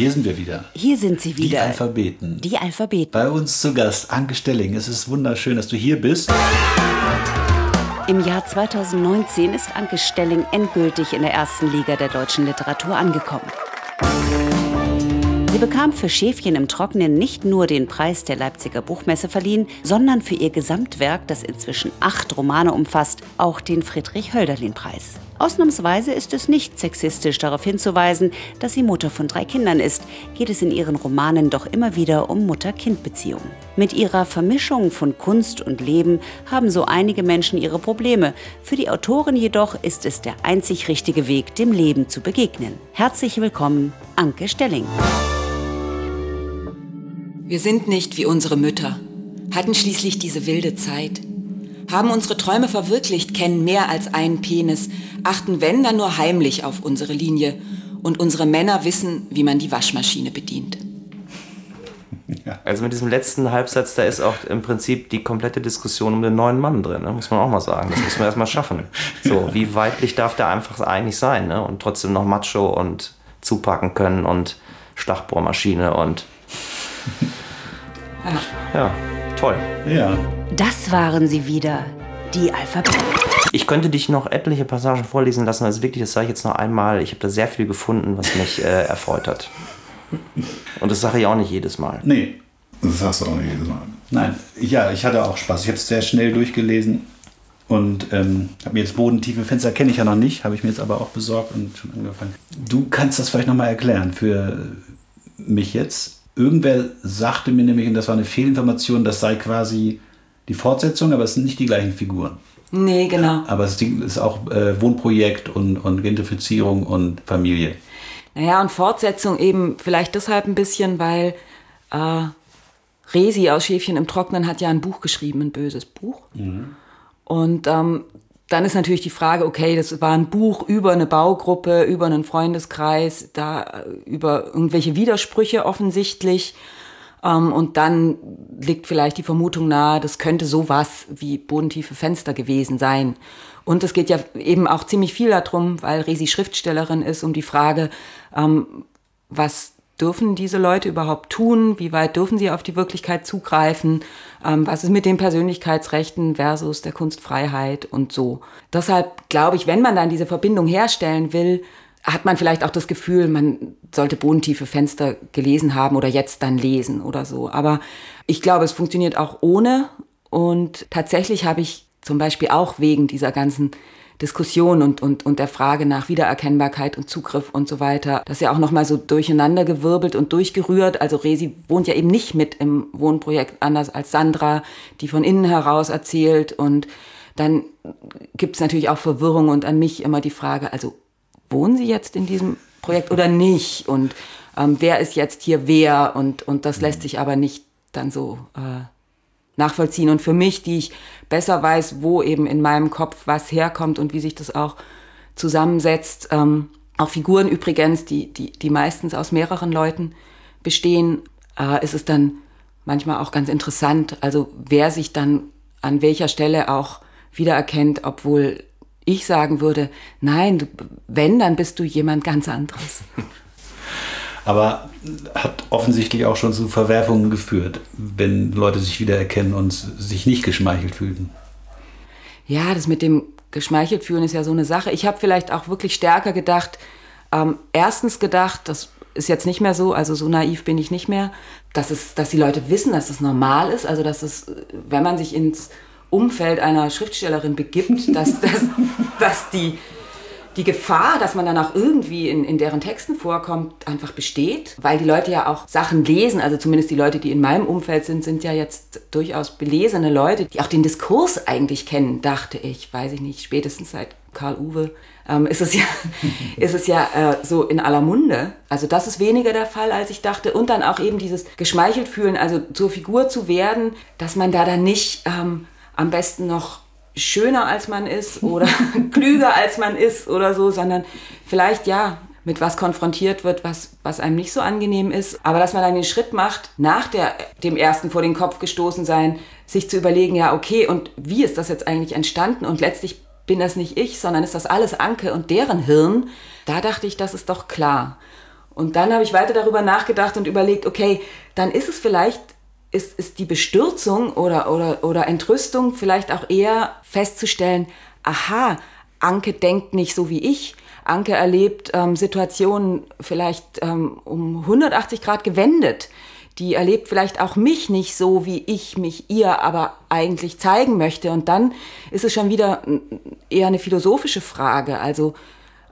Hier sind wir wieder. Hier sind sie wieder. Die Alphabeten. Die Alphabeten. Bei uns zu Gast Anke Stelling. Es ist wunderschön, dass du hier bist. Im Jahr 2019 ist Anke Stelling endgültig in der ersten Liga der deutschen Literatur angekommen. Sie bekam für Schäfchen im Trockenen nicht nur den Preis der Leipziger Buchmesse verliehen, sondern für ihr Gesamtwerk, das inzwischen acht Romane umfasst, auch den Friedrich-Hölderlin-Preis. Ausnahmsweise ist es nicht sexistisch darauf hinzuweisen, dass sie Mutter von drei Kindern ist, geht es in ihren Romanen doch immer wieder um Mutter-Kind-Beziehungen. Mit ihrer Vermischung von Kunst und Leben haben so einige Menschen ihre Probleme. Für die Autorin jedoch ist es der einzig richtige Weg, dem Leben zu begegnen. Herzlich willkommen, Anke Stelling. Wir sind nicht wie unsere Mütter, hatten schließlich diese wilde Zeit haben unsere Träume verwirklicht, kennen mehr als einen Penis, achten wenn dann nur heimlich auf unsere Linie und unsere Männer wissen, wie man die Waschmaschine bedient. Also mit diesem letzten Halbsatz, da ist auch im Prinzip die komplette Diskussion um den neuen Mann drin, ne? muss man auch mal sagen. Das muss man erstmal schaffen. So, wie weiblich darf der einfach eigentlich sein ne? und trotzdem noch Macho und zupacken können und Schlagbohrmaschine und ja, ja toll. Ja. Das waren sie wieder, die Alphabeten. Ich könnte dich noch etliche Passagen vorlesen lassen, also wirklich, das sage ich jetzt noch einmal. Ich habe da sehr viel gefunden, was mich äh, erfreut hat. Und das sage ich auch nicht jedes Mal. Nee, das sagst du auch nicht jedes Mal. Nein, ja, ich hatte auch Spaß. Ich habe es sehr schnell durchgelesen und ähm, habe mir jetzt bodentiefe Fenster kenne ich ja noch nicht, habe ich mir jetzt aber auch besorgt und schon angefangen. Du kannst das vielleicht nochmal erklären für mich jetzt. Irgendwer sagte mir nämlich, und das war eine Fehlinformation, das sei quasi die Fortsetzung, aber es sind nicht die gleichen Figuren. Nee, genau. Aber es ist auch äh, Wohnprojekt und, und Gentrifizierung und Familie. Naja, und Fortsetzung eben vielleicht deshalb ein bisschen, weil äh, Resi aus Schäfchen im Trocknen hat ja ein Buch geschrieben, ein böses Buch. Mhm. Und ähm, dann ist natürlich die Frage, okay, das war ein Buch über eine Baugruppe, über einen Freundeskreis, da äh, über irgendwelche Widersprüche offensichtlich. Ähm, und dann liegt vielleicht die Vermutung nahe, das könnte sowas wie bodentiefe Fenster gewesen sein. Und es geht ja eben auch ziemlich viel darum, weil Resi Schriftstellerin ist, um die Frage, ähm, was dürfen diese Leute überhaupt tun? Wie weit dürfen sie auf die Wirklichkeit zugreifen? Ähm, was ist mit den Persönlichkeitsrechten versus der Kunstfreiheit und so? Deshalb glaube ich, wenn man dann diese Verbindung herstellen will, hat man vielleicht auch das Gefühl, man sollte bodentiefe Fenster gelesen haben oder jetzt dann lesen oder so. Aber ich glaube, es funktioniert auch ohne. Und tatsächlich habe ich zum Beispiel auch wegen dieser ganzen Diskussion und, und, und der Frage nach Wiedererkennbarkeit und Zugriff und so weiter, das ist ja auch nochmal so durcheinandergewirbelt und durchgerührt. Also Resi wohnt ja eben nicht mit im Wohnprojekt, anders als Sandra, die von innen heraus erzählt. Und dann gibt es natürlich auch Verwirrung und an mich immer die Frage, also wohnen Sie jetzt in diesem Projekt oder nicht? Und ähm, wer ist jetzt hier wer? Und, und das lässt sich aber nicht dann so äh, nachvollziehen. Und für mich, die ich besser weiß, wo eben in meinem Kopf was herkommt und wie sich das auch zusammensetzt, ähm, auch Figuren übrigens, die, die, die meistens aus mehreren Leuten bestehen, äh, ist es dann manchmal auch ganz interessant, also wer sich dann an welcher Stelle auch wiedererkennt, obwohl ich sagen würde, nein, du, wenn, dann bist du jemand ganz anderes. Aber hat offensichtlich auch schon zu Verwerfungen geführt, wenn Leute sich wiedererkennen und sich nicht geschmeichelt fühlen. Ja, das mit dem geschmeichelt fühlen ist ja so eine Sache. Ich habe vielleicht auch wirklich stärker gedacht, ähm, erstens gedacht, das ist jetzt nicht mehr so, also so naiv bin ich nicht mehr, dass, es, dass die Leute wissen, dass es normal ist, also dass es, wenn man sich ins Umfeld einer Schriftstellerin begibt, dass, dass, dass die, die Gefahr, dass man dann auch irgendwie in, in deren Texten vorkommt, einfach besteht, weil die Leute ja auch Sachen lesen, also zumindest die Leute, die in meinem Umfeld sind, sind ja jetzt durchaus belesene Leute, die auch den Diskurs eigentlich kennen, dachte ich, weiß ich nicht, spätestens seit Karl Uwe ähm, ist es ja, ist es ja äh, so in aller Munde. Also das ist weniger der Fall, als ich dachte. Und dann auch eben dieses geschmeichelt fühlen, also zur Figur zu werden, dass man da dann nicht ähm, am besten noch schöner als man ist oder klüger als man ist oder so, sondern vielleicht ja mit was konfrontiert wird, was, was einem nicht so angenehm ist. Aber dass man dann den Schritt macht, nach der, dem ersten vor den Kopf gestoßen sein, sich zu überlegen, ja, okay, und wie ist das jetzt eigentlich entstanden? Und letztlich bin das nicht ich, sondern ist das alles Anke und deren Hirn. Da dachte ich, das ist doch klar. Und dann habe ich weiter darüber nachgedacht und überlegt, okay, dann ist es vielleicht, ist, ist die Bestürzung oder, oder, oder Entrüstung vielleicht auch eher festzustellen, aha, Anke denkt nicht so wie ich. Anke erlebt ähm, Situationen vielleicht ähm, um 180 Grad gewendet. Die erlebt vielleicht auch mich nicht so, wie ich mich ihr aber eigentlich zeigen möchte. Und dann ist es schon wieder eher eine philosophische Frage. Also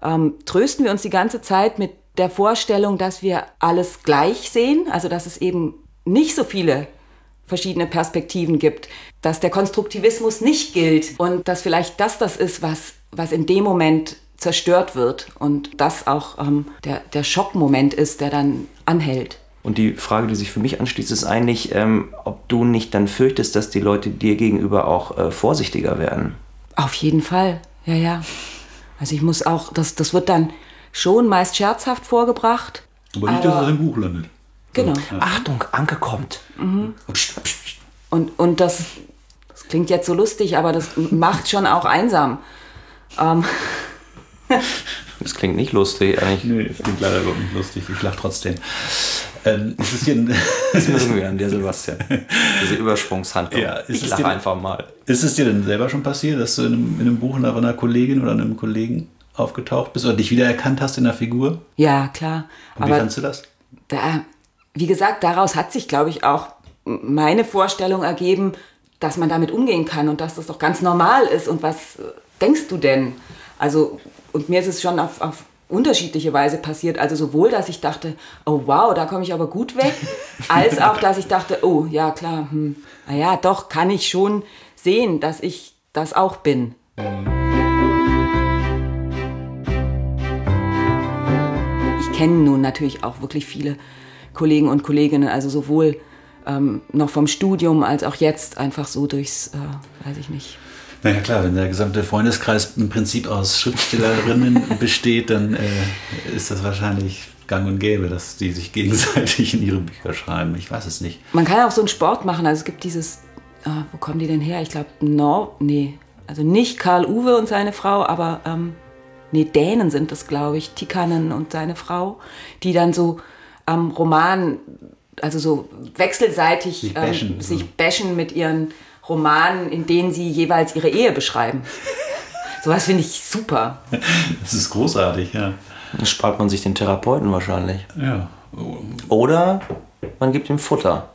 ähm, trösten wir uns die ganze Zeit mit der Vorstellung, dass wir alles gleich sehen, also dass es eben nicht so viele verschiedene Perspektiven gibt, dass der Konstruktivismus nicht gilt und dass vielleicht das das ist, was, was in dem Moment zerstört wird und das auch ähm, der, der Schockmoment ist, der dann anhält. Und die Frage, die sich für mich anschließt, ist eigentlich, ähm, ob du nicht dann fürchtest, dass die Leute dir gegenüber auch äh, vorsichtiger werden. Auf jeden Fall, ja, ja. Also ich muss auch, das, das wird dann schon meist scherzhaft vorgebracht. Aber nicht, dass es im Buch landet. Genau. Ja. Achtung, Anke kommt. Mhm. Und, und das, das klingt jetzt so lustig, aber das macht schon auch einsam. Ähm. Das klingt nicht lustig eigentlich. Nee, das klingt leider überhaupt nicht lustig. Ich lache trotzdem. Ähm, ist es dir das müssen wir an dir, Sebastian. Diese Übersprungshandlung. Ja, ich lache einfach mal. Ist es dir denn selber schon passiert, dass du in einem, in einem Buch von einer Kollegin oder einem Kollegen aufgetaucht bist oder dich wiedererkannt hast in der Figur? Ja, klar. Und wie fandest du das? Da, wie gesagt, daraus hat sich, glaube ich, auch meine Vorstellung ergeben, dass man damit umgehen kann und dass das doch ganz normal ist. Und was äh, denkst du denn? Also, und mir ist es schon auf, auf unterschiedliche Weise passiert. Also sowohl, dass ich dachte, oh wow, da komme ich aber gut weg, als auch, dass ich dachte, oh ja klar, hm, naja, doch kann ich schon sehen, dass ich das auch bin. Ich kenne nun natürlich auch wirklich viele Kollegen und Kolleginnen, also sowohl ähm, noch vom Studium als auch jetzt einfach so durchs, äh, weiß ich nicht, naja klar, wenn der gesamte Freundeskreis im Prinzip aus Schriftstellerinnen besteht, dann äh, ist das wahrscheinlich gang und gäbe, dass die sich gegenseitig in ihre Bücher schreiben. Ich weiß es nicht. Man kann auch so einen Sport machen. Also es gibt dieses, oh, wo kommen die denn her? Ich glaube, Nor, nee, also nicht Karl Uwe und seine Frau, aber ähm, nee, Dänen sind das, glaube ich, Tikanen und seine Frau, die dann so am Roman, also so wechselseitig sich bashen, ähm, sich bashen mit ihren Romanen, in denen sie jeweils ihre Ehe beschreiben. Sowas finde ich super. Das ist großartig, ja. Dann spart man sich den Therapeuten wahrscheinlich. Ja. Oder man gibt ihm Futter.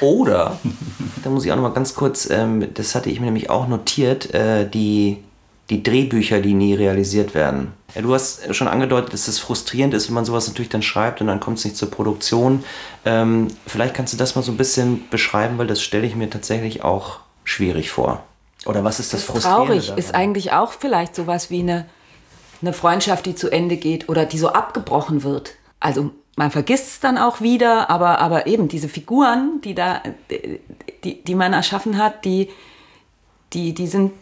Oder, da muss ich auch noch mal ganz kurz, ähm, das hatte ich mir nämlich auch notiert, äh, die, die Drehbücher, die nie realisiert werden. Ja, du hast schon angedeutet, dass es frustrierend ist, wenn man sowas natürlich dann schreibt und dann kommt es nicht zur Produktion. Ähm, vielleicht kannst du das mal so ein bisschen beschreiben, weil das stelle ich mir tatsächlich auch schwierig vor. Oder was ist das, das Frustrierende? Traurig daran? ist eigentlich auch vielleicht sowas wie eine, eine Freundschaft, die zu Ende geht oder die so abgebrochen wird. Also man vergisst es dann auch wieder, aber, aber eben diese Figuren, die da, die, die man erschaffen hat, die, die, die sind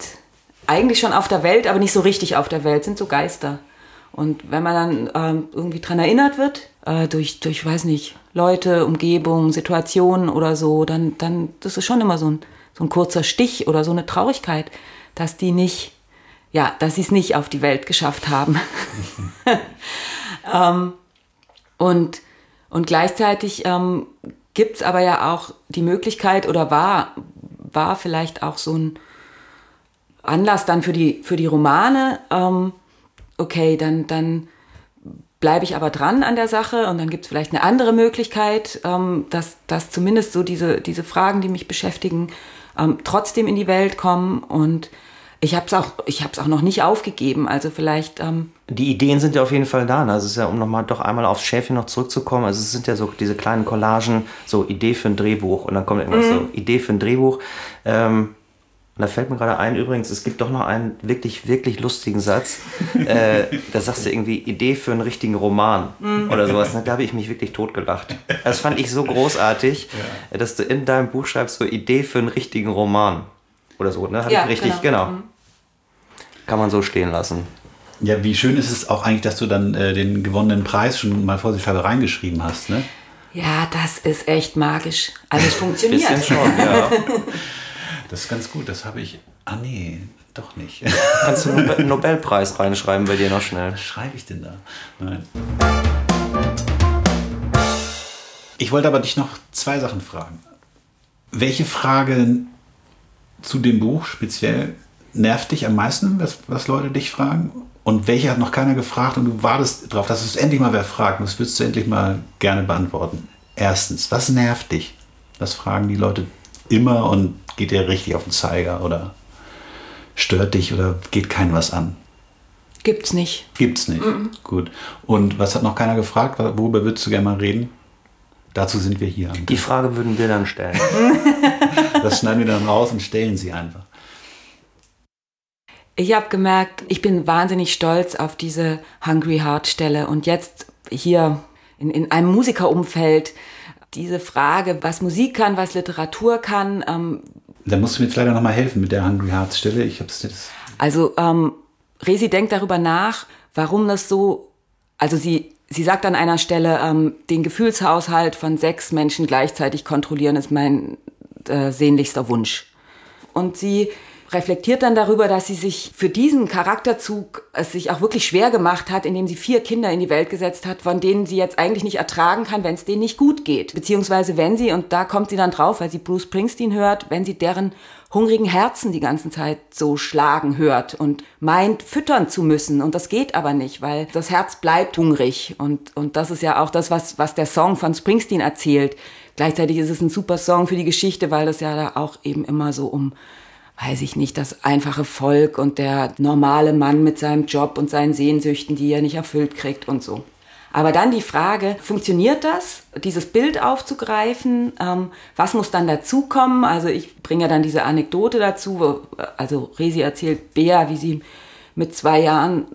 eigentlich schon auf der Welt, aber nicht so richtig auf der Welt, sind so Geister. Und wenn man dann ähm, irgendwie dran erinnert wird, äh, durch, durch, weiß nicht, Leute, Umgebung, Situationen oder so, dann, dann, das ist schon immer so ein, so ein kurzer Stich oder so eine Traurigkeit, dass die nicht, ja, dass sie es nicht auf die Welt geschafft haben. ähm, und, und gleichzeitig ähm, gibt es aber ja auch die Möglichkeit oder war, war vielleicht auch so ein, Anlass dann für die, für die Romane, ähm, okay, dann, dann bleibe ich aber dran an der Sache und dann gibt es vielleicht eine andere Möglichkeit, ähm, dass, dass zumindest so diese, diese Fragen, die mich beschäftigen, ähm, trotzdem in die Welt kommen und ich habe es auch, ich habe es auch noch nicht aufgegeben. Also vielleicht. Ähm die Ideen sind ja auf jeden Fall da. Ne? Also es ist ja, um nochmal doch einmal aufs Schäfchen noch zurückzukommen. Also es sind ja so diese kleinen Collagen, so Idee für ein Drehbuch und dann kommt irgendwas mhm. so Idee für ein Drehbuch. Ähm, und da fällt mir gerade ein, übrigens, es gibt doch noch einen wirklich, wirklich lustigen Satz. äh, da sagst du irgendwie Idee für einen richtigen Roman mm. oder sowas. Da habe ich mich wirklich totgelacht. Das fand ich so großartig, ja. dass du in deinem Buch schreibst, so Idee für einen richtigen Roman. Oder so, ne? Hab ja, ich richtig, genau. genau. Kann man so stehen lassen. Ja, wie schön ist es auch eigentlich, dass du dann äh, den gewonnenen Preis schon mal vorsichtshalber reingeschrieben hast, ne? Ja, das ist echt magisch. Also es funktioniert. Bisschen schon, ja. Das ist ganz gut, das habe ich. Ah, nee, doch nicht. Kannst du einen Nobelpreis reinschreiben bei dir noch schnell? Was schreibe ich denn da? Nein. Ich wollte aber dich noch zwei Sachen fragen. Welche Frage zu dem Buch speziell nervt dich am meisten, was, was Leute dich fragen? Und welche hat noch keiner gefragt und du wartest darauf, dass es endlich mal wer fragt und das würdest du endlich mal gerne beantworten. Erstens, was nervt dich? Das fragen die Leute immer und geht dir richtig auf den Zeiger oder stört dich oder geht keinem was an? Gibt's nicht. Gibt's nicht. Mhm. Gut. Und was hat noch keiner gefragt? Worüber würdest du gerne mal reden? Dazu sind wir hier. Die Frage würden wir dann stellen. das schneiden wir dann raus und stellen sie einfach. Ich habe gemerkt, ich bin wahnsinnig stolz auf diese Hungry Heart Stelle und jetzt hier in, in einem Musikerumfeld diese Frage, was Musik kann, was Literatur kann. Ähm, da musst du mir jetzt leider nochmal helfen mit der Hungry Heart Stelle. Ich habe es jetzt. Also ähm, Resi denkt darüber nach, warum das so. Also sie sie sagt an einer Stelle, ähm, den Gefühlshaushalt von sechs Menschen gleichzeitig kontrollieren ist mein äh, sehnlichster Wunsch. Und sie reflektiert dann darüber, dass sie sich für diesen Charakterzug es sich auch wirklich schwer gemacht hat, indem sie vier Kinder in die Welt gesetzt hat, von denen sie jetzt eigentlich nicht ertragen kann, wenn es denen nicht gut geht. Beziehungsweise wenn sie, und da kommt sie dann drauf, weil sie Bruce Springsteen hört, wenn sie deren hungrigen Herzen die ganze Zeit so schlagen hört und meint, füttern zu müssen. Und das geht aber nicht, weil das Herz bleibt hungrig. Und, und das ist ja auch das, was, was der Song von Springsteen erzählt. Gleichzeitig ist es ein super Song für die Geschichte, weil das ja da auch eben immer so um weiß ich nicht, das einfache Volk und der normale Mann mit seinem Job und seinen Sehnsüchten, die er nicht erfüllt kriegt und so. Aber dann die Frage, funktioniert das, dieses Bild aufzugreifen? Ähm, was muss dann dazukommen? Also ich bringe ja dann diese Anekdote dazu, wo, also Resi erzählt Bea, wie sie mit zwei Jahren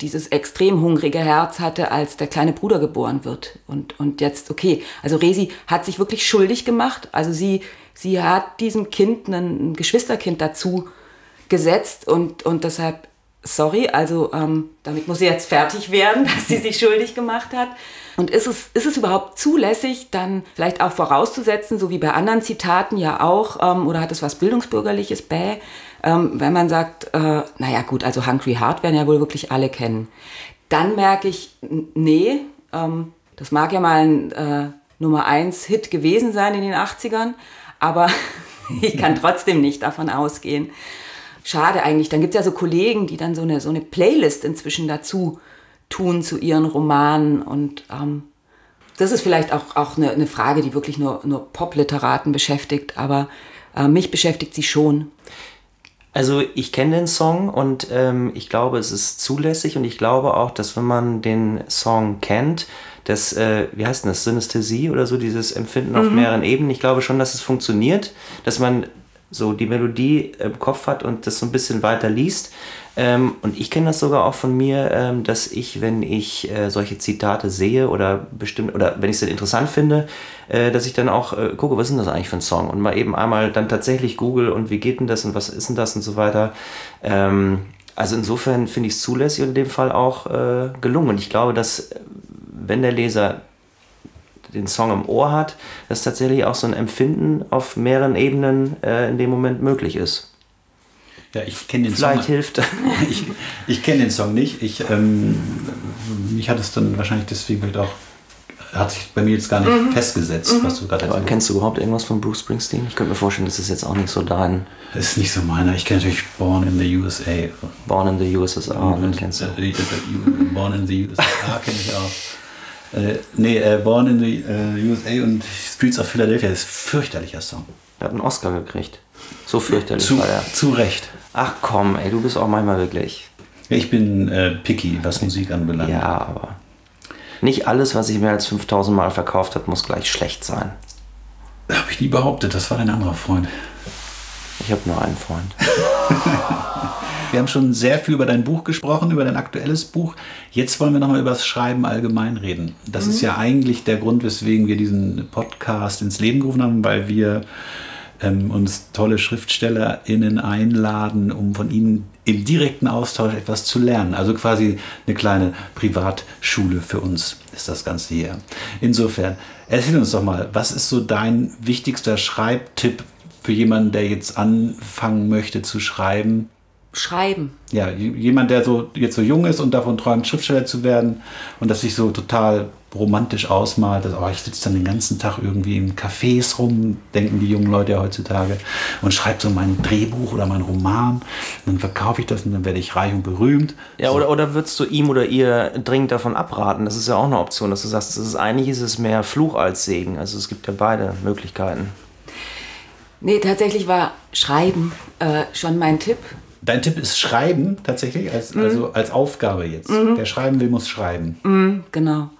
dieses extrem hungrige Herz hatte, als der kleine Bruder geboren wird. Und, und jetzt, okay, also Resi hat sich wirklich schuldig gemacht. Also sie sie hat diesem Kind ein Geschwisterkind dazu gesetzt und, und deshalb, sorry, also ähm, damit muss sie jetzt fertig werden, dass sie sich schuldig gemacht hat. Und ist es, ist es überhaupt zulässig, dann vielleicht auch vorauszusetzen, so wie bei anderen Zitaten ja auch, ähm, oder hat es was Bildungsbürgerliches, bäh, ähm, wenn man sagt, äh, naja gut, also Hungry Heart werden ja wohl wirklich alle kennen. Dann merke ich, nee, ähm, das mag ja mal ein äh, Nummer 1 Hit gewesen sein in den 80ern, aber ich kann trotzdem nicht davon ausgehen. Schade eigentlich. Dann gibt es ja so Kollegen, die dann so eine, so eine Playlist inzwischen dazu tun zu ihren Romanen. Und ähm, das ist vielleicht auch, auch eine, eine Frage, die wirklich nur, nur Pop-Literaten beschäftigt, aber äh, mich beschäftigt sie schon. Also ich kenne den Song und ähm, ich glaube, es ist zulässig und ich glaube auch, dass wenn man den Song kennt, das, äh, wie heißt denn das, Synästhesie oder so, dieses Empfinden mhm. auf mehreren Ebenen. Ich glaube schon, dass es funktioniert, dass man so die Melodie im Kopf hat und das so ein bisschen weiter liest. Ähm, und ich kenne das sogar auch von mir, ähm, dass ich, wenn ich äh, solche Zitate sehe oder bestimmt, oder wenn ich es interessant finde, äh, dass ich dann auch äh, gucke, was ist denn das eigentlich für ein Song? Und mal eben einmal dann tatsächlich google und wie geht denn das und was ist denn das und so weiter. Ähm, also insofern finde ich es zulässig und in dem Fall auch äh, gelungen. Und ich glaube, dass wenn der Leser den Song im Ohr hat, dass tatsächlich auch so ein Empfinden auf mehreren Ebenen äh, in dem Moment möglich ist. Ja, ich kenne den Vielleicht Song. hilft. ich ich kenne den Song nicht. Ich, ähm, mich hat es dann wahrscheinlich deswegen halt auch hat sich bei mir jetzt gar nicht mhm. festgesetzt, mhm. was du gerade Aber kennst du überhaupt irgendwas von Bruce Springsteen? Ich könnte mir vorstellen, das ist jetzt auch nicht so dein. Das ist nicht so meiner. Ich kenne natürlich Born in the USA. Born in the USSR, dann kennst du. Äh, Born in the USA kenne ich auch. Äh, nee, äh, Born in the äh, USA und Streets of Philadelphia ist fürchterlicher Song. Er hat einen Oscar gekriegt. So fürchterlich zu, war er. Zu Recht. Ach komm, ey, du bist auch manchmal wirklich. Ich bin äh, picky, was Musik anbelangt. Ja, aber nicht alles, was ich mehr als 5000 Mal verkauft habe, muss gleich schlecht sein. Habe ich nie behauptet, das war dein anderer Freund. Ich habe nur einen Freund. Wir haben schon sehr viel über dein Buch gesprochen, über dein aktuelles Buch. Jetzt wollen wir nochmal über das Schreiben allgemein reden. Das mhm. ist ja eigentlich der Grund, weswegen wir diesen Podcast ins Leben gerufen haben, weil wir ähm, uns tolle SchriftstellerInnen einladen, um von ihnen im direkten Austausch etwas zu lernen. Also quasi eine kleine Privatschule für uns ist das Ganze hier. Insofern, erzähl uns doch mal, was ist so dein wichtigster Schreibtipp für jemanden, der jetzt anfangen möchte zu schreiben? Schreiben. Ja, jemand, der so jetzt so jung ist und davon träumt, Schriftsteller zu werden und das sich so total romantisch ausmalt. Dass, oh, ich sitze dann den ganzen Tag irgendwie in Cafés rum, denken die jungen Leute ja heutzutage, und schreibe so mein Drehbuch oder mein Roman. Dann verkaufe ich das und dann werde ich reich und berühmt. Ja, so. oder, oder würdest du ihm oder ihr dringend davon abraten? Das ist ja auch eine Option, dass du sagst, das ist, eigentlich ist es mehr Fluch als Segen. Also es gibt ja beide Möglichkeiten. Nee, tatsächlich war Schreiben äh, schon mein Tipp. Dein Tipp ist Schreiben tatsächlich, als, mhm. also als Aufgabe jetzt. Mhm. Wer schreiben will, muss schreiben. Mhm, genau.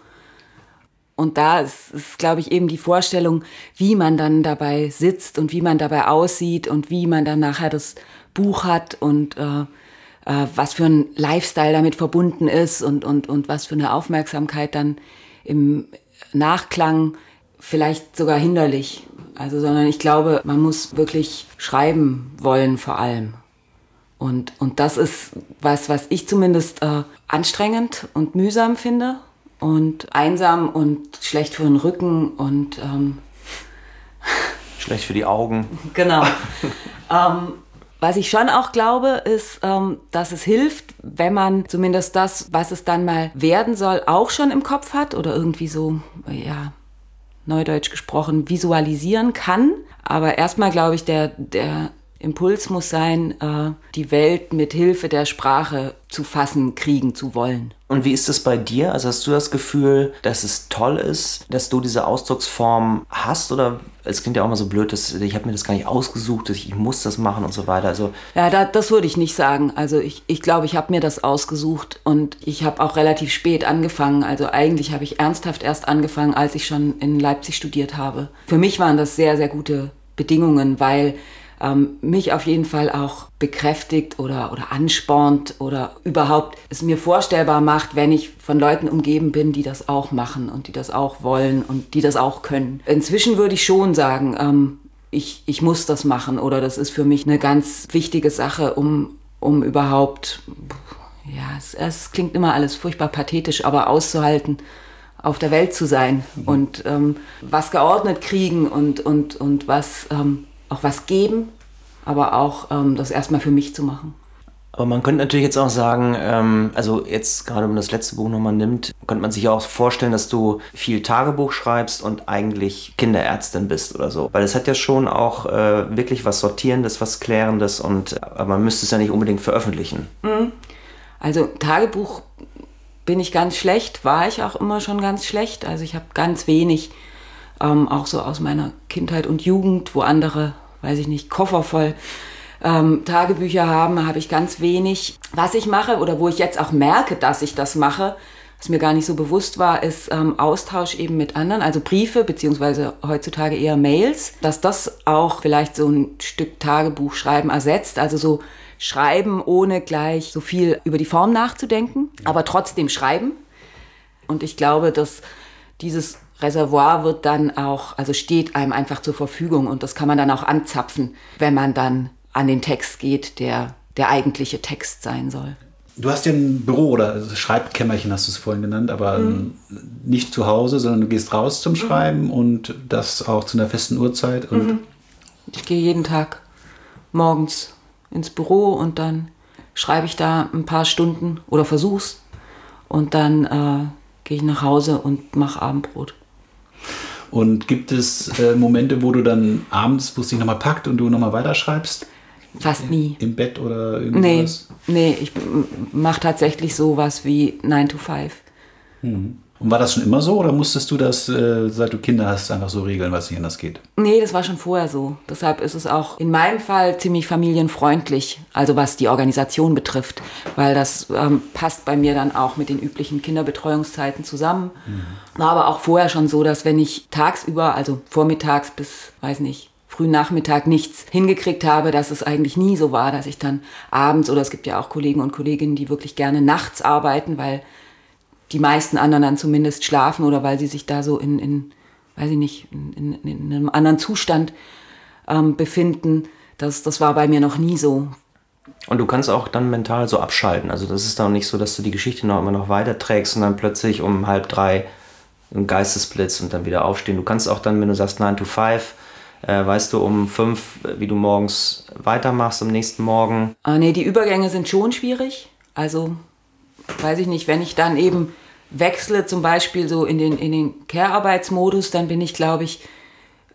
Und da ist, ist glaube ich, eben die Vorstellung, wie man dann dabei sitzt und wie man dabei aussieht und wie man dann nachher das Buch hat und äh, äh, was für ein Lifestyle damit verbunden ist und, und, und was für eine Aufmerksamkeit dann im Nachklang vielleicht sogar hinderlich. Also, sondern ich glaube, man muss wirklich schreiben wollen vor allem. Und, und das ist was, was ich zumindest äh, anstrengend und mühsam finde und einsam und schlecht für den Rücken und ähm, schlecht für die Augen. Genau. ähm, was ich schon auch glaube, ist, ähm, dass es hilft, wenn man zumindest das, was es dann mal werden soll, auch schon im Kopf hat oder irgendwie so, ja, neudeutsch gesprochen, visualisieren kann. Aber erstmal glaube ich, der, der Impuls muss sein, äh, die Welt mit Hilfe der Sprache zu fassen, kriegen zu wollen. Und wie ist es bei dir? Also hast du das Gefühl, dass es toll ist, dass du diese Ausdrucksform hast? Oder es klingt ja auch mal so blöd, dass ich habe mir das gar nicht ausgesucht, ich, ich muss das machen und so weiter. Also ja, da, das würde ich nicht sagen. Also ich glaube, ich, glaub, ich habe mir das ausgesucht und ich habe auch relativ spät angefangen. Also eigentlich habe ich ernsthaft erst angefangen, als ich schon in Leipzig studiert habe. Für mich waren das sehr, sehr gute Bedingungen, weil ähm, mich auf jeden Fall auch bekräftigt oder, oder anspornt oder überhaupt es mir vorstellbar macht, wenn ich von Leuten umgeben bin, die das auch machen und die das auch wollen und die das auch können. Inzwischen würde ich schon sagen, ähm, ich, ich muss das machen oder das ist für mich eine ganz wichtige Sache, um, um überhaupt, ja, es, es klingt immer alles furchtbar pathetisch, aber auszuhalten, auf der Welt zu sein mhm. und ähm, was geordnet kriegen und, und, und was ähm, auch was geben, aber auch ähm, das erstmal für mich zu machen. Aber man könnte natürlich jetzt auch sagen, ähm, also jetzt gerade wenn man das letzte Buch nochmal nimmt, könnte man sich auch vorstellen, dass du viel Tagebuch schreibst und eigentlich Kinderärztin bist oder so. Weil es hat ja schon auch äh, wirklich was Sortierendes, was Klärendes und aber man müsste es ja nicht unbedingt veröffentlichen. Mhm. Also Tagebuch bin ich ganz schlecht, war ich auch immer schon ganz schlecht. Also ich habe ganz wenig ähm, auch so aus meiner Kindheit und Jugend, wo andere, weiß ich nicht, Koffer voll ähm, Tagebücher haben, habe ich ganz wenig. Was ich mache oder wo ich jetzt auch merke, dass ich das mache, was mir gar nicht so bewusst war, ist ähm, Austausch eben mit anderen, also Briefe beziehungsweise heutzutage eher Mails, dass das auch vielleicht so ein Stück Tagebuch schreiben ersetzt, also so schreiben ohne gleich so viel über die Form nachzudenken, aber trotzdem schreiben. Und ich glaube, dass dieses Reservoir wird dann auch, also steht einem einfach zur Verfügung und das kann man dann auch anzapfen, wenn man dann an den Text geht, der der eigentliche Text sein soll. Du hast ja ein Büro oder Schreibkämmerchen hast du es vorhin genannt, aber mhm. nicht zu Hause, sondern du gehst raus zum mhm. Schreiben mhm. und das auch zu einer festen Uhrzeit. Mhm. Ich gehe jeden Tag morgens ins Büro und dann schreibe ich da ein paar Stunden oder versuch's und dann äh, gehe ich nach Hause und mache Abendbrot. Und gibt es äh, Momente, wo du dann abends, wo es dich nochmal packt und du nochmal weiterschreibst? Fast nie. Im Bett oder irgendwas? Nee, nee ich mache tatsächlich sowas wie 9 to 5. Mhm. Und war das schon immer so oder musstest du das, äh, seit du Kinder hast, einfach so regeln, weil es nicht anders geht? Nee, das war schon vorher so. Deshalb ist es auch in meinem Fall ziemlich familienfreundlich, also was die Organisation betrifft, weil das ähm, passt bei mir dann auch mit den üblichen Kinderbetreuungszeiten zusammen. Mhm. War aber auch vorher schon so, dass wenn ich tagsüber, also vormittags bis, weiß nicht, frühen Nachmittag nichts hingekriegt habe, dass es eigentlich nie so war, dass ich dann abends oder es gibt ja auch Kollegen und Kolleginnen, die wirklich gerne nachts arbeiten, weil die meisten anderen dann zumindest schlafen oder weil sie sich da so in, in weiß ich nicht, in, in, in einem anderen Zustand ähm, befinden. Das, das war bei mir noch nie so. Und du kannst auch dann mental so abschalten. Also das ist dann nicht so, dass du die Geschichte noch immer noch weiterträgst und dann plötzlich um halb drei ein Geistesblitz und dann wieder aufstehen. Du kannst auch dann, wenn du sagst 9 to 5, Äh, weißt du um fünf, wie du morgens weitermachst am nächsten Morgen? Ah, nee, die Übergänge sind schon schwierig. Also, weiß ich nicht, wenn ich dann eben wechsle, zum Beispiel so in den, in den Care-Arbeitsmodus, dann bin ich, glaube ich,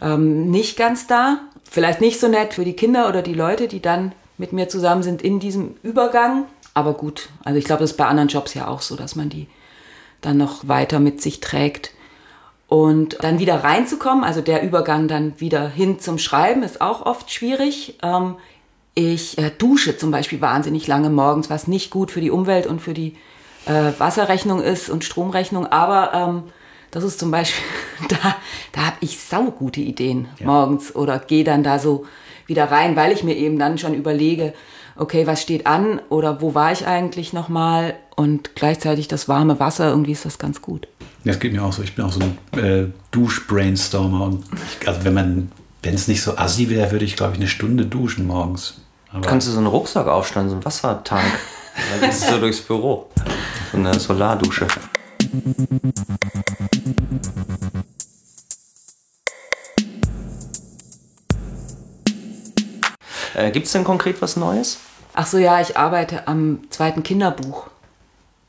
ähm, nicht ganz da. Vielleicht nicht so nett für die Kinder oder die Leute, die dann mit mir zusammen sind in diesem Übergang. Aber gut, also ich glaube, das ist bei anderen Jobs ja auch so, dass man die dann noch weiter mit sich trägt. Und dann wieder reinzukommen, also der Übergang dann wieder hin zum Schreiben, ist auch oft schwierig. Ähm, ich äh, dusche zum Beispiel wahnsinnig lange morgens, was nicht gut für die Umwelt und für die äh, Wasserrechnung ist und Stromrechnung. Aber ähm, das ist zum Beispiel, da, da habe ich saugute Ideen ja. morgens oder gehe dann da so wieder rein, weil ich mir eben dann schon überlege, okay, was steht an oder wo war ich eigentlich nochmal und gleichzeitig das warme Wasser, irgendwie ist das ganz gut. Das geht mir auch so. Ich bin auch so ein äh, Dusch-Brainstormer und ich, also wenn man, wenn es nicht so assi wäre, würde ich glaube ich eine Stunde duschen morgens. Aber Kannst du so einen Rucksack aufstellen, so einen Wassertank? Dann gehst du so durchs Büro. So eine Solardusche. Äh, Gibt es denn konkret was Neues? Ach so, ja, ich arbeite am zweiten Kinderbuch.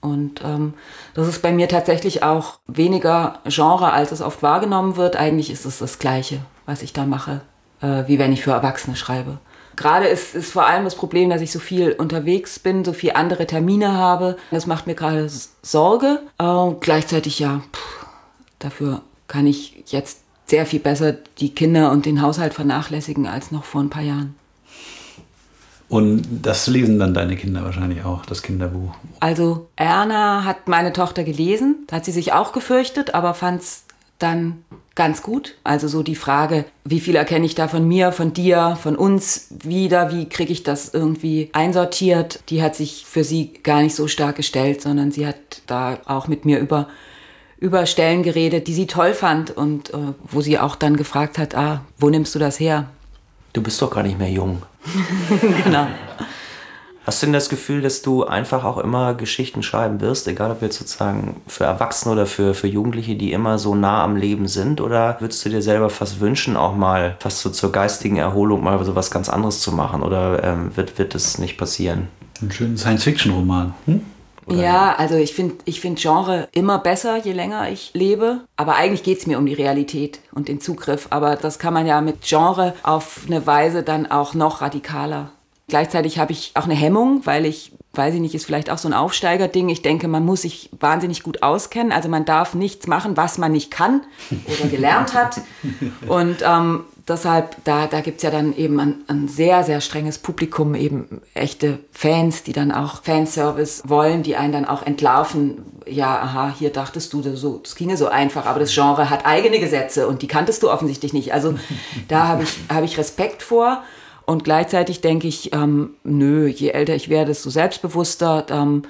Und ähm, das ist bei mir tatsächlich auch weniger Genre, als es oft wahrgenommen wird. Eigentlich ist es das Gleiche, was ich da mache, äh, wie wenn ich für Erwachsene schreibe. Gerade ist, ist vor allem das Problem, dass ich so viel unterwegs bin, so viele andere Termine habe. Das macht mir gerade Sorge. Äh, gleichzeitig ja, pff, dafür kann ich jetzt sehr viel besser die Kinder und den Haushalt vernachlässigen als noch vor ein paar Jahren. Und das lesen dann deine Kinder wahrscheinlich auch, das Kinderbuch. Also Erna hat meine Tochter gelesen, da hat sie sich auch gefürchtet, aber fand es dann ganz gut. Also so die Frage, wie viel erkenne ich da von mir, von dir, von uns wieder, wie kriege ich das irgendwie einsortiert, die hat sich für sie gar nicht so stark gestellt, sondern sie hat da auch mit mir über über Stellen geredet, die sie toll fand und äh, wo sie auch dann gefragt hat, ah, wo nimmst du das her? Du bist doch gar nicht mehr jung. genau. Hast du denn das Gefühl, dass du einfach auch immer Geschichten schreiben wirst, egal ob jetzt sozusagen für Erwachsene oder für, für Jugendliche, die immer so nah am Leben sind? Oder würdest du dir selber fast wünschen, auch mal fast so zur geistigen Erholung mal so was ganz anderes zu machen? Oder ähm, wird, wird das nicht passieren? Ein schöner Science-Fiction-Roman. Hm? Oder ja, also ich finde ich find Genre immer besser, je länger ich lebe. Aber eigentlich geht es mir um die Realität und den Zugriff. Aber das kann man ja mit Genre auf eine Weise dann auch noch radikaler. Gleichzeitig habe ich auch eine Hemmung, weil ich, weiß ich nicht, ist vielleicht auch so ein Aufsteigerding. Ich denke, man muss sich wahnsinnig gut auskennen. Also man darf nichts machen, was man nicht kann oder gelernt hat. Und ähm, deshalb, da, da gibt es ja dann eben ein, ein, sehr, sehr strenges Publikum, eben echte Fans, die dann auch Fanservice wollen, die einen dann auch entlarven. Ja, aha, hier dachtest du, das, so, das ginge so einfach, aber das Genre hat eigene Gesetze und die kanntest du offensichtlich nicht. Also da habe ich, hab ich Respekt vor. Und gleichzeitig denke ich, ähm, nö, je älter ich werde, desto selbstbewusster. Ähm,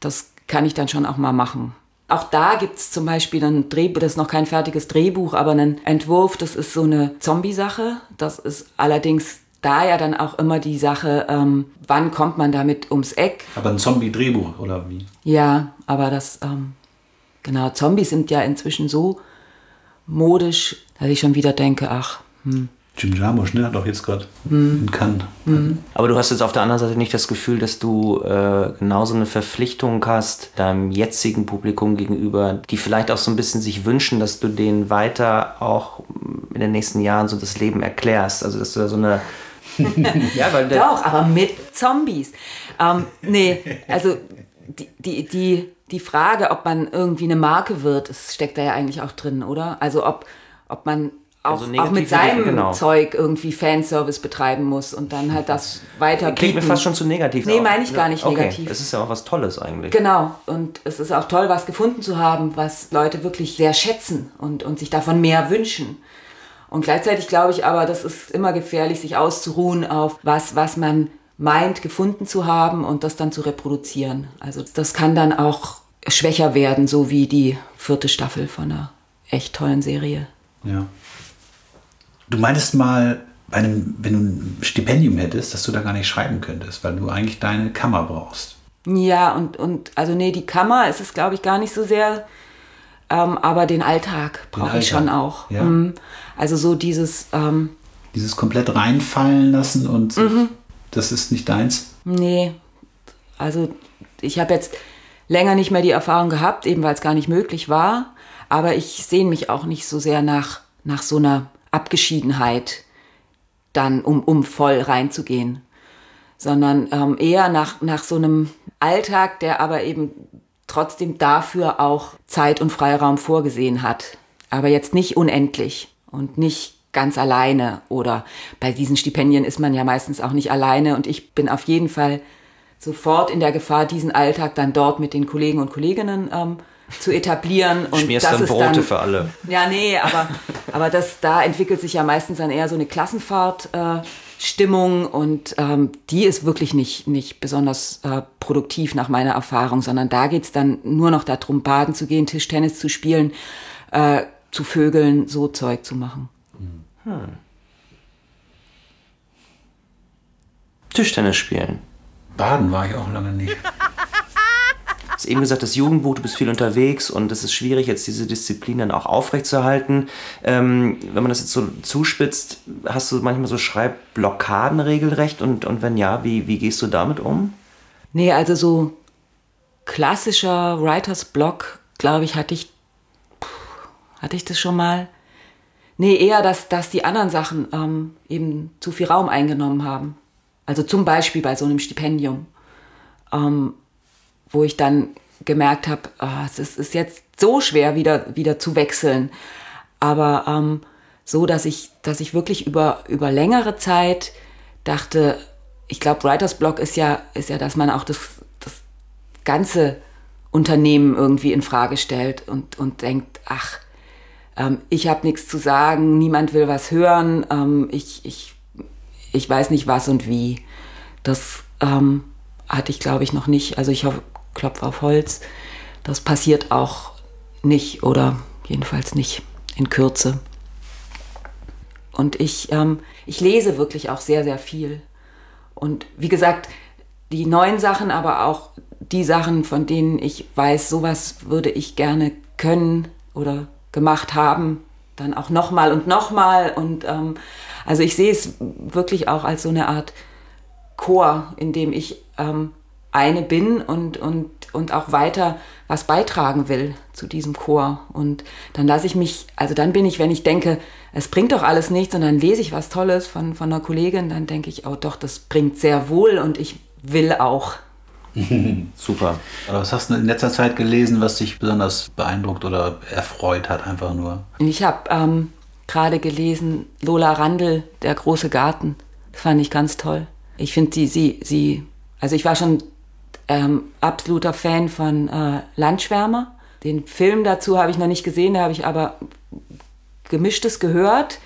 das kann ich dann schon auch mal machen. Auch da gibt es zum Beispiel ein Drehbuch, das ist noch kein fertiges Drehbuch, aber einen Entwurf, das ist so eine Zombie-Sache. Das ist allerdings da ja dann auch immer die Sache, ähm, wann kommt man damit ums Eck. Aber ein Zombie-Drehbuch oder wie? Ja, aber das, ähm, genau, Zombies sind ja inzwischen so modisch, dass ich schon wieder denke, ach, hm, Jim Jarmusch, ne, hat auch jetzt gerade mhm. in Cannes. Mhm. Aber du hast jetzt auf der anderen Seite nicht das Gefühl, dass du äh, genauso eine Verpflichtung hast deinem jetzigen Publikum gegenüber, die vielleicht auch so ein bisschen sich wünschen, dass du denen weiter auch in den nächsten Jahren so das Leben erklärst. Also dass du da so eine ja, weil Doch, aber mit Zombies. Ähm, nee, also die, die, die, die Frage, ob man irgendwie eine Marke wird, das steckt da ja eigentlich auch drin, oder? Also ob, ob man auch, also auch mit seinem genau. Zeug irgendwie Fanservice betreiben muss und dann halt das weiter Klingt mir fast schon zu negativ. Nee, meine ich gar nicht okay. negativ. Es ist ja auch was Tolles eigentlich. Genau. Und es ist auch toll, was gefunden zu haben, was Leute wirklich sehr schätzen und, und sich davon mehr wünschen. Und gleichzeitig glaube ich aber, das ist immer gefährlich, sich auszuruhen auf was, was man meint, gefunden zu haben und das dann zu reproduzieren. Also das kann dann auch schwächer werden, so wie die vierte Staffel von einer echt tollen Serie. Ja. Du meintest mal, bei einem, wenn du ein Stipendium hättest, dass du da gar nicht schreiben könntest, weil du eigentlich deine Kammer brauchst. Ja, und, und also nee, die Kammer ist es, glaube ich, gar nicht so sehr, ähm, aber den Alltag brauche ich schon auch. Ja. Mhm. Also so dieses, ähm, Dieses komplett reinfallen lassen und mhm. das ist nicht deins? Nee. Also ich habe jetzt länger nicht mehr die Erfahrung gehabt, eben weil es gar nicht möglich war. Aber ich sehne mich auch nicht so sehr nach, nach so einer Abgeschiedenheit, dann um, um voll reinzugehen, sondern ähm, eher nach, nach so einem Alltag, der aber eben trotzdem dafür auch Zeit und Freiraum vorgesehen hat. Aber jetzt nicht unendlich und nicht ganz alleine oder bei diesen Stipendien ist man ja meistens auch nicht alleine und ich bin auf jeden Fall sofort in der Gefahr, diesen Alltag dann dort mit den Kollegen und Kolleginnen ähm, zu etablieren. Und Schmierst das dann Brote dann, für alle. Ja, nee, aber, aber das, da entwickelt sich ja meistens dann eher so eine Klassenfahrt-Stimmung äh, und ähm, die ist wirklich nicht, nicht besonders äh, produktiv nach meiner Erfahrung, sondern da geht's dann nur noch darum, baden zu gehen, Tischtennis zu spielen, äh, zu vögeln, so Zeug zu machen. Hm. Tischtennis spielen. Baden war ich auch lange nicht. Hast eben gesagt, das Jugendbuch, du bist viel unterwegs und es ist schwierig, jetzt diese Disziplin dann auch aufrechtzuerhalten. Ähm, wenn man das jetzt so zuspitzt, hast du manchmal so Schreibblockaden regelrecht und, und wenn ja, wie, wie gehst du damit um? Nee, also so klassischer Writers Block, glaube ich, hatte ich, hatte ich das schon mal. Nee, eher, dass, dass die anderen Sachen ähm, eben zu viel Raum eingenommen haben. Also zum Beispiel bei so einem Stipendium, ähm, wo ich dann gemerkt habe, oh, es ist, jetzt so schwer wieder, wieder zu wechseln. Aber ähm, so, dass ich, dass ich wirklich über, über längere Zeit dachte, ich glaube, Writers Block ist ja, ist ja, dass man auch das, das ganze Unternehmen irgendwie in Frage stellt und, und denkt, ach, ähm, ich habe nichts zu sagen, niemand will was hören, ähm, ich, ich ich weiß nicht was und wie. Das ähm, hatte ich, glaube ich, noch nicht. Also ich klopfe auf Holz. Das passiert auch nicht oder jedenfalls nicht in Kürze. Und ich, ähm, ich lese wirklich auch sehr, sehr viel. Und wie gesagt, die neuen Sachen, aber auch die Sachen, von denen ich weiß, sowas würde ich gerne können oder gemacht haben, dann auch nochmal und nochmal. Und ähm, also ich sehe es wirklich auch als so eine Art Chor, in dem ich ähm, eine bin und, und, und auch weiter was beitragen will zu diesem Chor. Und dann lasse ich mich, also dann bin ich, wenn ich denke, es bringt doch alles nichts und dann lese ich was Tolles von, von einer Kollegin, dann denke ich, oh doch, das bringt sehr wohl und ich will auch. Super. Aber was hast du in letzter Zeit gelesen, was dich besonders beeindruckt oder erfreut hat, einfach nur? Ich habe ähm, gerade gelesen Lola Randl, Der große Garten. Das fand ich ganz toll. Ich finde sie, sie, sie, also ich war schon ähm, absoluter Fan von äh, Landschwärmer. Den Film dazu habe ich noch nicht gesehen, da habe ich aber gemischtes gehört.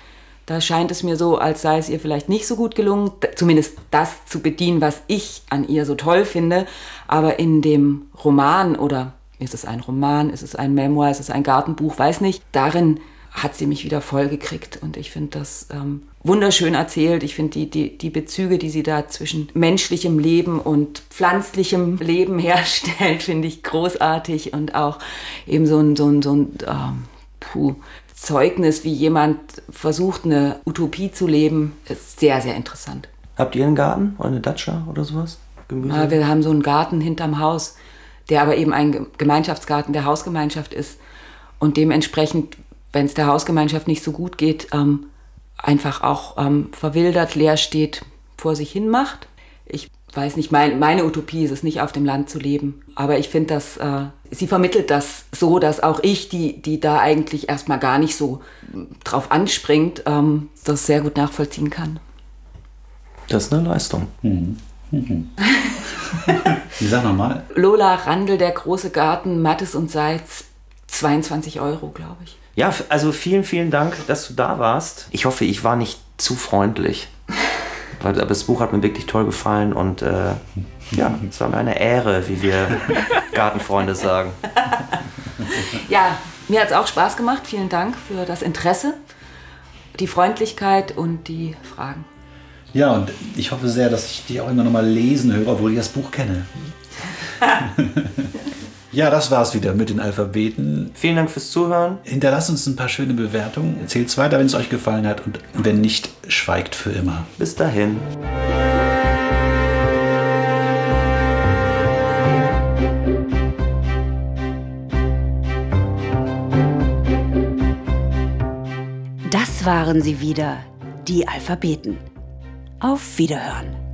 Da scheint es mir so, als sei es ihr vielleicht nicht so gut gelungen, zumindest das zu bedienen, was ich an ihr so toll finde. Aber in dem Roman oder ist es ein Roman, ist es ein Memoir, ist es ein Gartenbuch, weiß nicht, darin hat sie mich wieder vollgekriegt. Und ich finde das ähm, wunderschön erzählt. Ich finde die, die, die Bezüge, die sie da zwischen menschlichem Leben und pflanzlichem Leben herstellt, finde ich großartig. Und auch eben so ein, so ein, so ein ähm, puh, Zeugnis, wie jemand versucht, eine Utopie zu leben, ist sehr, sehr interessant. Habt ihr einen Garten oder eine Datscha oder sowas? Gemüse? Ja, wir haben so einen Garten hinterm Haus, der aber eben ein Gemeinschaftsgarten der Hausgemeinschaft ist. Und dementsprechend, wenn es der Hausgemeinschaft nicht so gut geht, ähm, einfach auch ähm, verwildert, leer steht, vor sich hin macht. Ich weiß nicht, mein, meine Utopie ist es nicht, auf dem Land zu leben. Aber ich finde, dass äh, sie vermittelt das so, dass auch ich, die, die da eigentlich erstmal gar nicht so drauf anspringt, ähm, das sehr gut nachvollziehen kann. Das ist eine Leistung. Mhm. Mhm. Wie sag nochmal? Lola Randl, der große Garten, Mattes und Seitz, 22 Euro, glaube ich. Ja, also vielen, vielen Dank, dass du da warst. Ich hoffe, ich war nicht zu freundlich. Aber das Buch hat mir wirklich toll gefallen und äh, ja, es war mir eine Ehre, wie wir Gartenfreunde sagen. Ja, mir hat es auch Spaß gemacht. Vielen Dank für das Interesse, die Freundlichkeit und die Fragen. Ja, und ich hoffe sehr, dass ich die auch immer noch mal lesen höre, obwohl ich das Buch kenne. Ja, das war's wieder mit den Alphabeten. Vielen Dank fürs Zuhören. Hinterlasst uns ein paar schöne Bewertungen. Erzählt es weiter, wenn es euch gefallen hat. Und wenn nicht, schweigt für immer. Bis dahin. Das waren sie wieder, die Alphabeten. Auf Wiederhören.